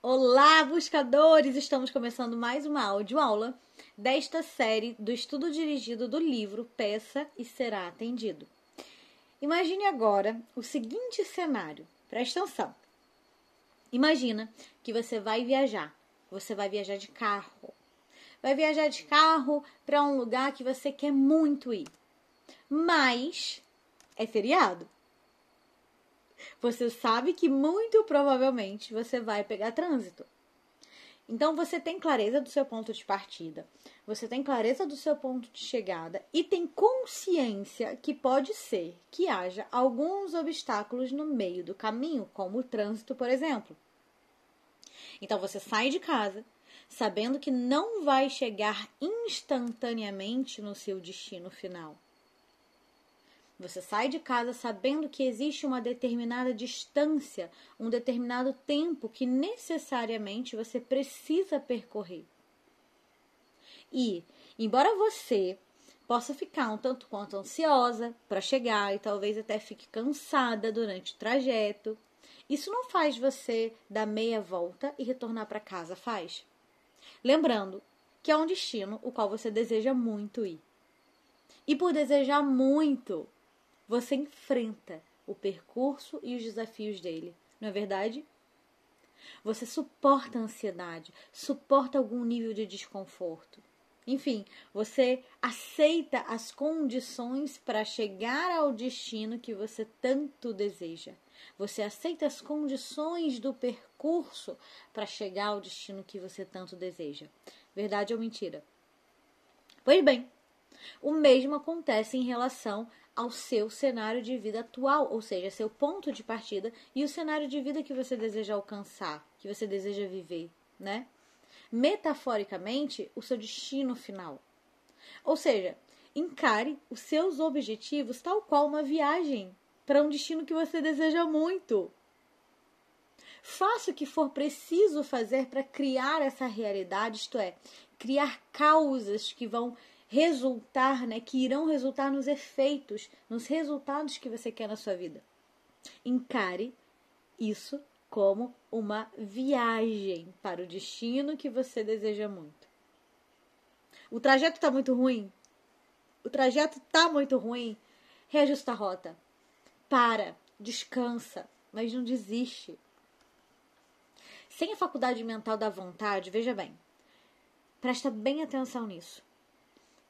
Olá, buscadores! Estamos começando mais uma audioaula desta série do estudo dirigido do livro Peça e Será Atendido. Imagine agora o seguinte cenário. Presta atenção. Imagina que você vai viajar. Você vai viajar de carro. Vai viajar de carro para um lugar que você quer muito ir. Mas é feriado você sabe que muito provavelmente você vai pegar trânsito. Então você tem clareza do seu ponto de partida, você tem clareza do seu ponto de chegada e tem consciência que pode ser que haja alguns obstáculos no meio do caminho, como o trânsito, por exemplo. Então você sai de casa sabendo que não vai chegar instantaneamente no seu destino final. Você sai de casa sabendo que existe uma determinada distância, um determinado tempo que necessariamente você precisa percorrer. E, embora você possa ficar um tanto quanto ansiosa para chegar e talvez até fique cansada durante o trajeto, isso não faz você dar meia volta e retornar para casa, faz? Lembrando que é um destino o qual você deseja muito ir. E por desejar muito, você enfrenta o percurso e os desafios dele, não é verdade? Você suporta a ansiedade, suporta algum nível de desconforto. Enfim, você aceita as condições para chegar ao destino que você tanto deseja. Você aceita as condições do percurso para chegar ao destino que você tanto deseja. Verdade ou mentira? Pois bem, o mesmo acontece em relação ao seu cenário de vida atual, ou seja, seu ponto de partida e o cenário de vida que você deseja alcançar, que você deseja viver, né? Metaforicamente, o seu destino final. Ou seja, encare os seus objetivos tal qual uma viagem para um destino que você deseja muito. Faça o que for preciso fazer para criar essa realidade, isto é, criar causas que vão resultar, né, que irão resultar nos efeitos, nos resultados que você quer na sua vida. Encare isso como uma viagem para o destino que você deseja muito. O trajeto está muito ruim? O trajeto está muito ruim? Reajusta a rota. Para, descansa, mas não desiste. Sem a faculdade mental da vontade, veja bem, presta bem atenção nisso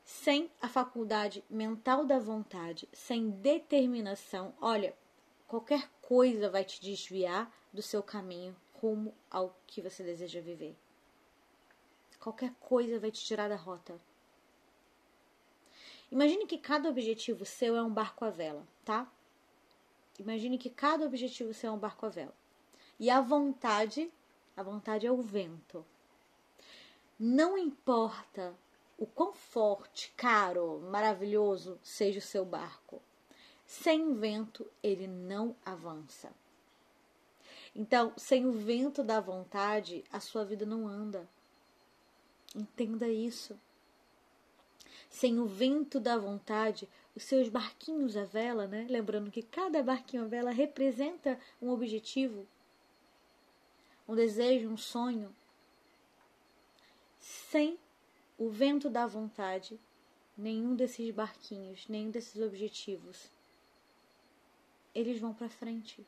sem a faculdade mental da vontade, sem determinação, olha, qualquer coisa vai te desviar do seu caminho rumo ao que você deseja viver. Qualquer coisa vai te tirar da rota. Imagine que cada objetivo seu é um barco à vela, tá? Imagine que cada objetivo seu é um barco à vela. E a vontade, a vontade é o vento. Não importa o quão forte, caro, maravilhoso seja o seu barco. Sem vento, ele não avança. Então, sem o vento da vontade, a sua vida não anda. Entenda isso. Sem o vento da vontade, os seus barquinhos à vela, né? Lembrando que cada barquinho à vela representa um objetivo, um desejo, um sonho. Sem o vento da vontade, nenhum desses barquinhos, nenhum desses objetivos, eles vão para frente.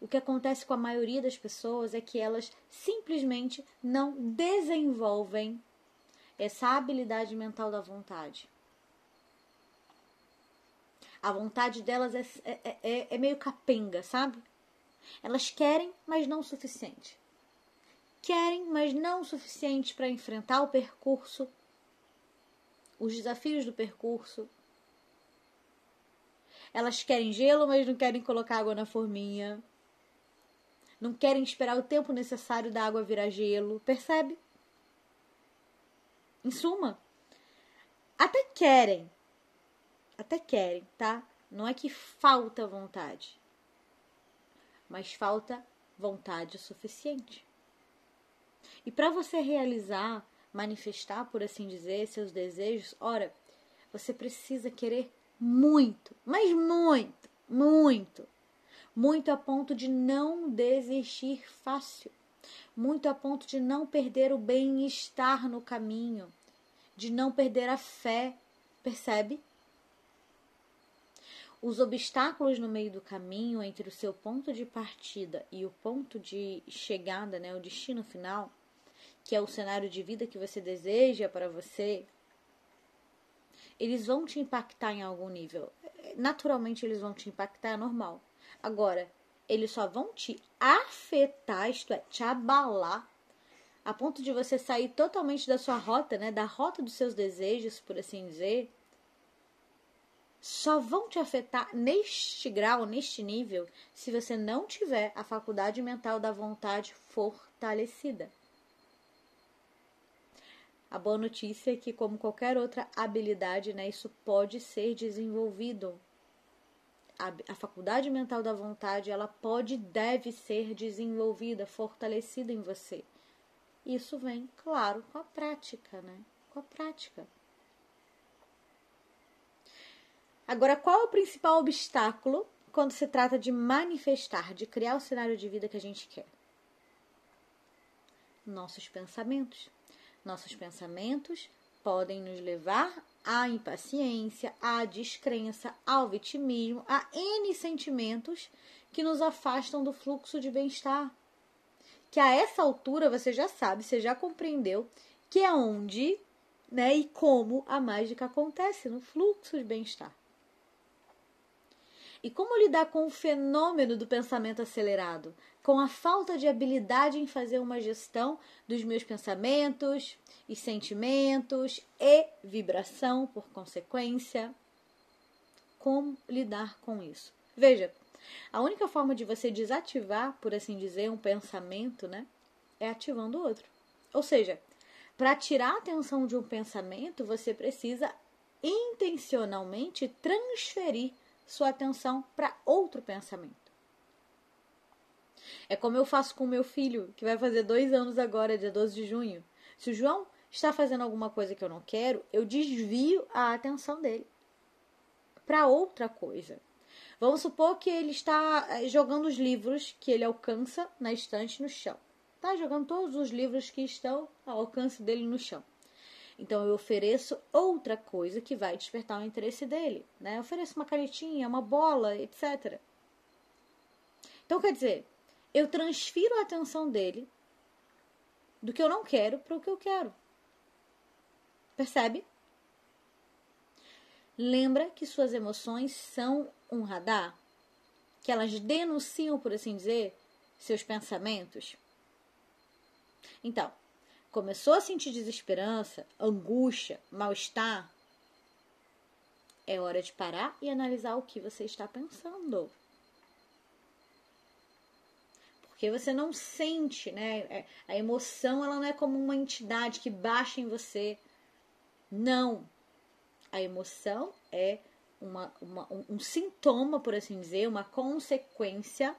O que acontece com a maioria das pessoas é que elas simplesmente não desenvolvem essa habilidade mental da vontade. A vontade delas é, é, é, é meio capenga, sabe? Elas querem, mas não o suficiente querem, mas não o suficiente para enfrentar o percurso, os desafios do percurso. Elas querem gelo, mas não querem colocar água na forminha. Não querem esperar o tempo necessário da água virar gelo, percebe? Em suma, até querem, até querem, tá? Não é que falta vontade, mas falta vontade o suficiente. E para você realizar, manifestar, por assim dizer, seus desejos, ora, você precisa querer muito, mas muito, muito. muito a ponto de não desistir fácil, muito a ponto de não perder o bem-estar no caminho, de não perder a fé, percebe? Os obstáculos no meio do caminho entre o seu ponto de partida e o ponto de chegada, né, o destino final, que é o cenário de vida que você deseja para você, eles vão te impactar em algum nível. Naturalmente, eles vão te impactar, é normal. Agora, eles só vão te afetar, isto é, te abalar, a ponto de você sair totalmente da sua rota, né, da rota dos seus desejos, por assim dizer, só vão te afetar neste grau, neste nível, se você não tiver a faculdade mental da vontade fortalecida. A boa notícia é que, como qualquer outra habilidade, né, isso pode ser desenvolvido. A, a faculdade mental da vontade, ela pode e deve ser desenvolvida, fortalecida em você. Isso vem, claro, com a prática, né? Com a prática. Agora, qual é o principal obstáculo quando se trata de manifestar, de criar o cenário de vida que a gente quer? Nossos pensamentos. Nossos pensamentos podem nos levar à impaciência, à descrença, ao vitimismo, a N sentimentos que nos afastam do fluxo de bem-estar. Que a essa altura você já sabe, você já compreendeu que é onde né, e como a mágica acontece no fluxo de bem-estar. E como lidar com o fenômeno do pensamento acelerado? Com a falta de habilidade em fazer uma gestão dos meus pensamentos e sentimentos e vibração por consequência? Como lidar com isso? Veja, a única forma de você desativar, por assim dizer, um pensamento, né, é ativando outro. Ou seja, para tirar a atenção de um pensamento, você precisa intencionalmente transferir sua atenção para outro pensamento. É como eu faço com meu filho, que vai fazer dois anos agora, dia 12 de junho. Se o João está fazendo alguma coisa que eu não quero, eu desvio a atenção dele para outra coisa. Vamos supor que ele está eh, jogando os livros que ele alcança na estante no chão. Está jogando todos os livros que estão ao alcance dele no chão. Então eu ofereço outra coisa que vai despertar o interesse dele, né? Eu ofereço uma canetinha, uma bola, etc. Então quer dizer, eu transfiro a atenção dele do que eu não quero para o que eu quero. Percebe? Lembra que suas emoções são um radar? Que elas denunciam, por assim dizer, seus pensamentos? Então, começou a sentir desesperança, angústia, mal-estar, é hora de parar e analisar o que você está pensando. Porque você não sente, né? É, a emoção ela não é como uma entidade que baixa em você. Não. A emoção é uma, uma, um, um sintoma, por assim dizer, uma consequência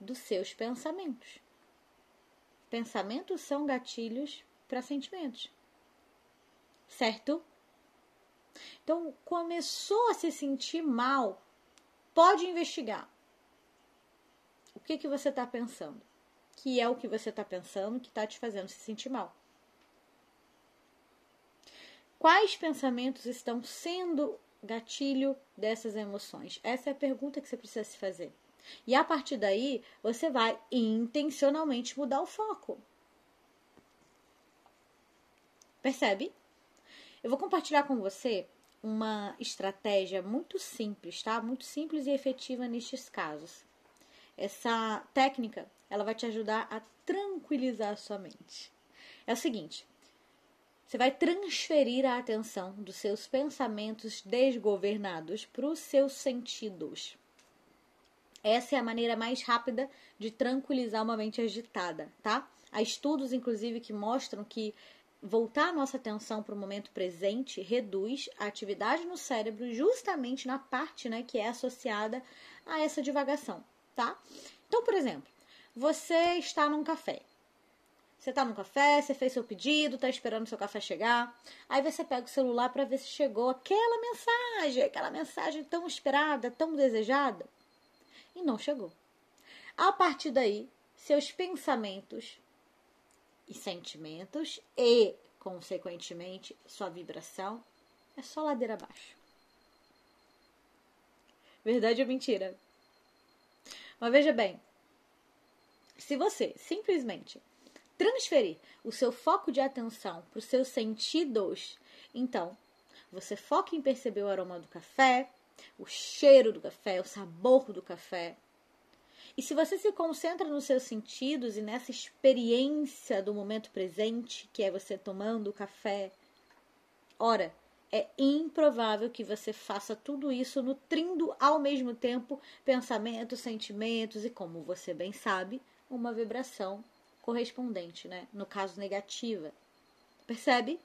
dos seus pensamentos. Pensamentos são gatilhos para sentimentos. Certo? Então, começou a se sentir mal, pode investigar. O que, que você está pensando? Que é o que você está pensando que está te fazendo se sentir mal. Quais pensamentos estão sendo gatilho dessas emoções? Essa é a pergunta que você precisa se fazer. E a partir daí, você vai intencionalmente mudar o foco. Percebe? Eu vou compartilhar com você uma estratégia muito simples, tá? Muito simples e efetiva nestes casos. Essa técnica, ela vai te ajudar a tranquilizar a sua mente. É o seguinte, você vai transferir a atenção dos seus pensamentos desgovernados para os seus sentidos. Essa é a maneira mais rápida de tranquilizar uma mente agitada, tá? Há estudos, inclusive, que mostram que voltar a nossa atenção para o momento presente reduz a atividade no cérebro justamente na parte né, que é associada a essa divagação, tá? Então, por exemplo, você está num café. Você está num café, você fez seu pedido, está esperando seu café chegar. Aí você pega o celular para ver se chegou aquela mensagem, aquela mensagem tão esperada, tão desejada. E não chegou. A partir daí, seus pensamentos e sentimentos e, consequentemente, sua vibração é só ladeira abaixo. Verdade ou mentira? Mas veja bem, se você simplesmente transferir o seu foco de atenção para os seus sentidos, então você foca em perceber o aroma do café, o cheiro do café, o sabor do café. E se você se concentra nos seus sentidos e nessa experiência do momento presente, que é você tomando o café, ora, é improvável que você faça tudo isso nutrindo ao mesmo tempo pensamentos, sentimentos e, como você bem sabe, uma vibração correspondente, né? No caso negativa. Percebe?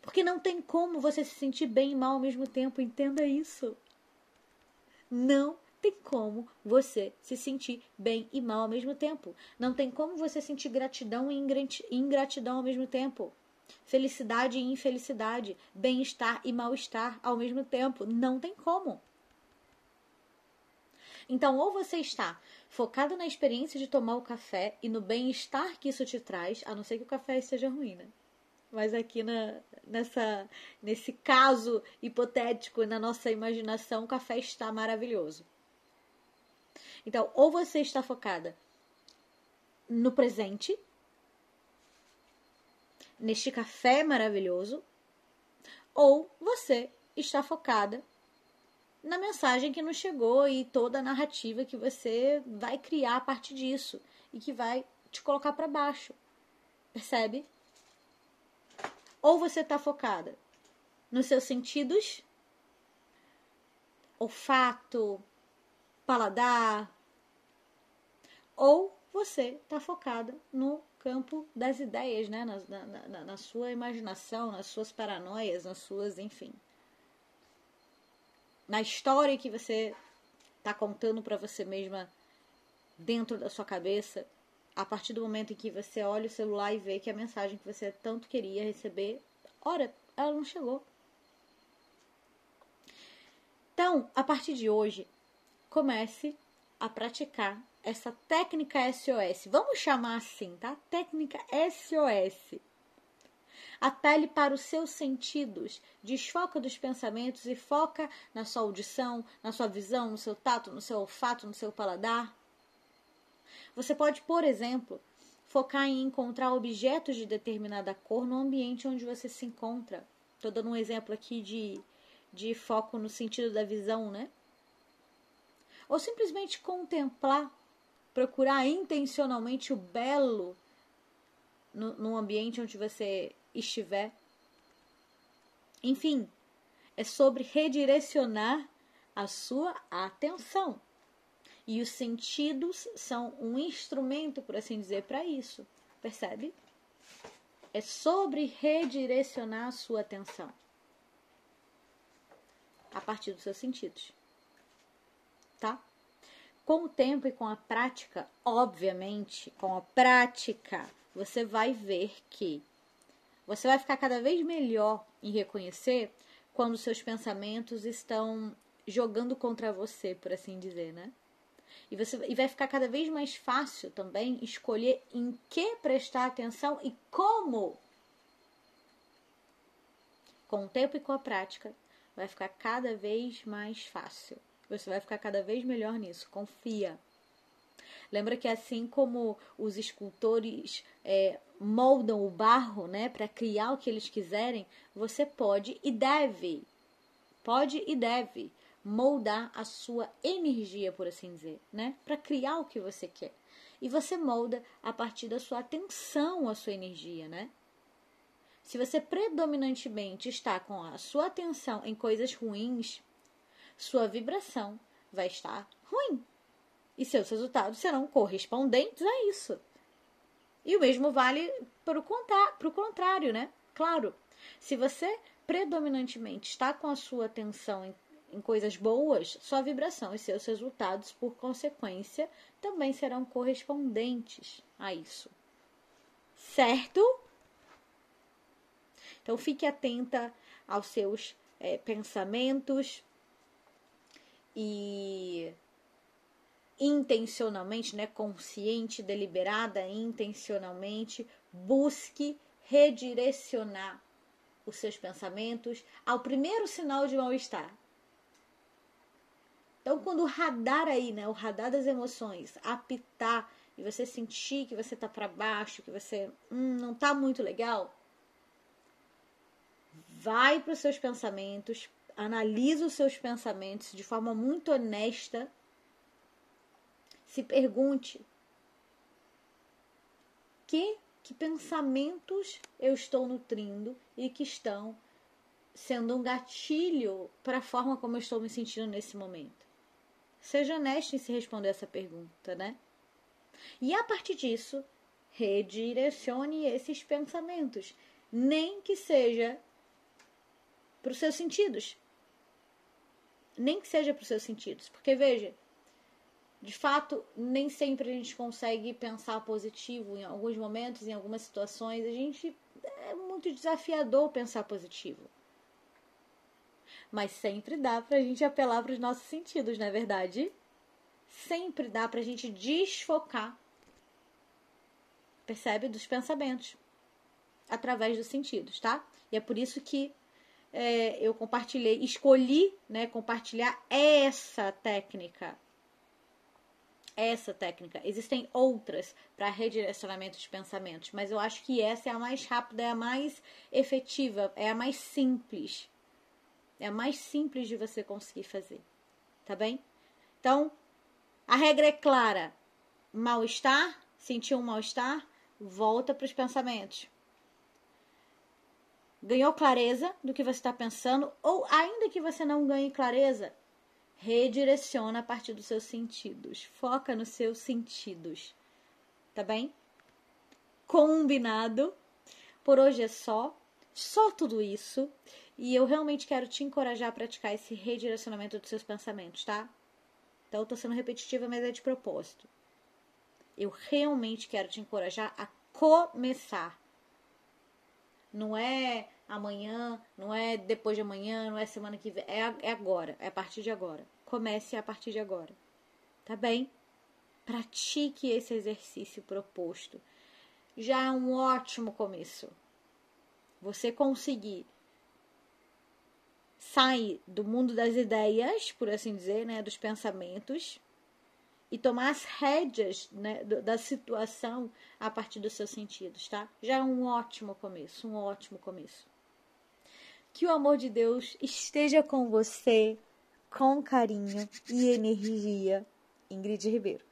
Porque não tem como você se sentir bem e mal ao mesmo tempo, entenda isso. Não tem como você se sentir bem e mal ao mesmo tempo. Não tem como você sentir gratidão e ingratidão ao mesmo tempo. Felicidade e infelicidade, bem-estar e mal-estar ao mesmo tempo. Não tem como. Então, ou você está focado na experiência de tomar o café e no bem-estar que isso te traz, a não ser que o café seja ruim, né? Mas aqui na, nessa, nesse caso hipotético, na nossa imaginação, o café está maravilhoso. Então, ou você está focada no presente, neste café maravilhoso, ou você está focada na mensagem que nos chegou e toda a narrativa que você vai criar a partir disso e que vai te colocar para baixo. Percebe? Ou você está focada nos seus sentidos, olfato, paladar, ou você está focada no campo das ideias, né? Na, na, na, na, sua imaginação, nas suas paranoias, nas suas, enfim. Na história que você está contando para você mesma dentro da sua cabeça, a partir do momento em que você olha o celular e vê que a mensagem que você tanto queria receber, ora, ela não chegou. Então, a partir de hoje, comece a praticar essa técnica SOS. Vamos chamar assim, tá? Técnica SOS. Apele para os seus sentidos, desfoca dos pensamentos e foca na sua audição, na sua visão, no seu tato, no seu olfato, no seu paladar. Você pode, por exemplo, focar em encontrar objetos de determinada cor no ambiente onde você se encontra. Estou dando um exemplo aqui de, de foco no sentido da visão, né? Ou simplesmente contemplar, procurar intencionalmente o belo no, no ambiente onde você estiver. Enfim, é sobre redirecionar a sua atenção. E os sentidos são um instrumento, por assim dizer, para isso. Percebe? É sobre redirecionar a sua atenção a partir dos seus sentidos tá? Com o tempo e com a prática, obviamente, com a prática, você vai ver que você vai ficar cada vez melhor em reconhecer quando seus pensamentos estão jogando contra você, por assim dizer, né? E, você, e vai ficar cada vez mais fácil também escolher em que prestar atenção e como. Com o tempo e com a prática, vai ficar cada vez mais fácil. Você vai ficar cada vez melhor nisso. Confia. Lembra que assim como os escultores é, moldam o barro, né, para criar o que eles quiserem, você pode e deve, pode e deve moldar a sua energia, por assim dizer, né, para criar o que você quer. E você molda a partir da sua atenção a sua energia, né? Se você predominantemente está com a sua atenção em coisas ruins, sua vibração vai estar ruim. E seus resultados serão correspondentes a isso. E o mesmo vale para o contrário, né? Claro, se você predominantemente está com a sua atenção em, em coisas boas, sua vibração e seus resultados, por consequência, também serão correspondentes a isso. Certo? Então fique atenta aos seus é, pensamentos, e intencionalmente, né, consciente, deliberada, intencionalmente, busque redirecionar os seus pensamentos ao primeiro sinal de mal-estar. Então, quando o radar aí, né, o radar das emoções, apitar e você sentir que você tá para baixo, que você hum, não tá muito legal, vai para os seus pensamentos, analisa os seus pensamentos de forma muito honesta. Se pergunte: que que pensamentos eu estou nutrindo e que estão sendo um gatilho para a forma como eu estou me sentindo nesse momento? Seja honesto em se responder essa pergunta, né? E a partir disso, redirecione esses pensamentos, nem que seja para os seus sentidos. Nem que seja para os seus sentidos. Porque, veja, de fato, nem sempre a gente consegue pensar positivo. Em alguns momentos, em algumas situações, a gente é muito desafiador pensar positivo. Mas sempre dá pra gente apelar para os nossos sentidos, não é verdade? Sempre dá pra gente desfocar. Percebe? Dos pensamentos. Através dos sentidos, tá? E é por isso que é, eu compartilhei, escolhi né, compartilhar essa técnica. Essa técnica. Existem outras para redirecionamento de pensamentos, mas eu acho que essa é a mais rápida, é a mais efetiva, é a mais simples. É a mais simples de você conseguir fazer. Tá bem? Então, a regra é clara. Mal-estar, sentiu um mal-estar, volta para os pensamentos. Ganhou clareza do que você está pensando, ou ainda que você não ganhe clareza, redireciona a partir dos seus sentidos. Foca nos seus sentidos. Tá bem? Combinado. Por hoje é só. Só tudo isso. E eu realmente quero te encorajar a praticar esse redirecionamento dos seus pensamentos, tá? Então eu tô sendo repetitiva, mas é de propósito. Eu realmente quero te encorajar a começar não é amanhã, não é depois de amanhã, não é semana que vem. É, é agora, é a partir de agora. Comece a partir de agora. Tá bem? Pratique esse exercício proposto. Já é um ótimo começo. Você conseguir sair do mundo das ideias, por assim dizer, né, dos pensamentos, e tomar as rédeas né, da situação a partir dos seus sentidos, tá? Já é um ótimo começo, um ótimo começo. Que o amor de Deus esteja com você, com carinho e energia. Ingrid Ribeiro.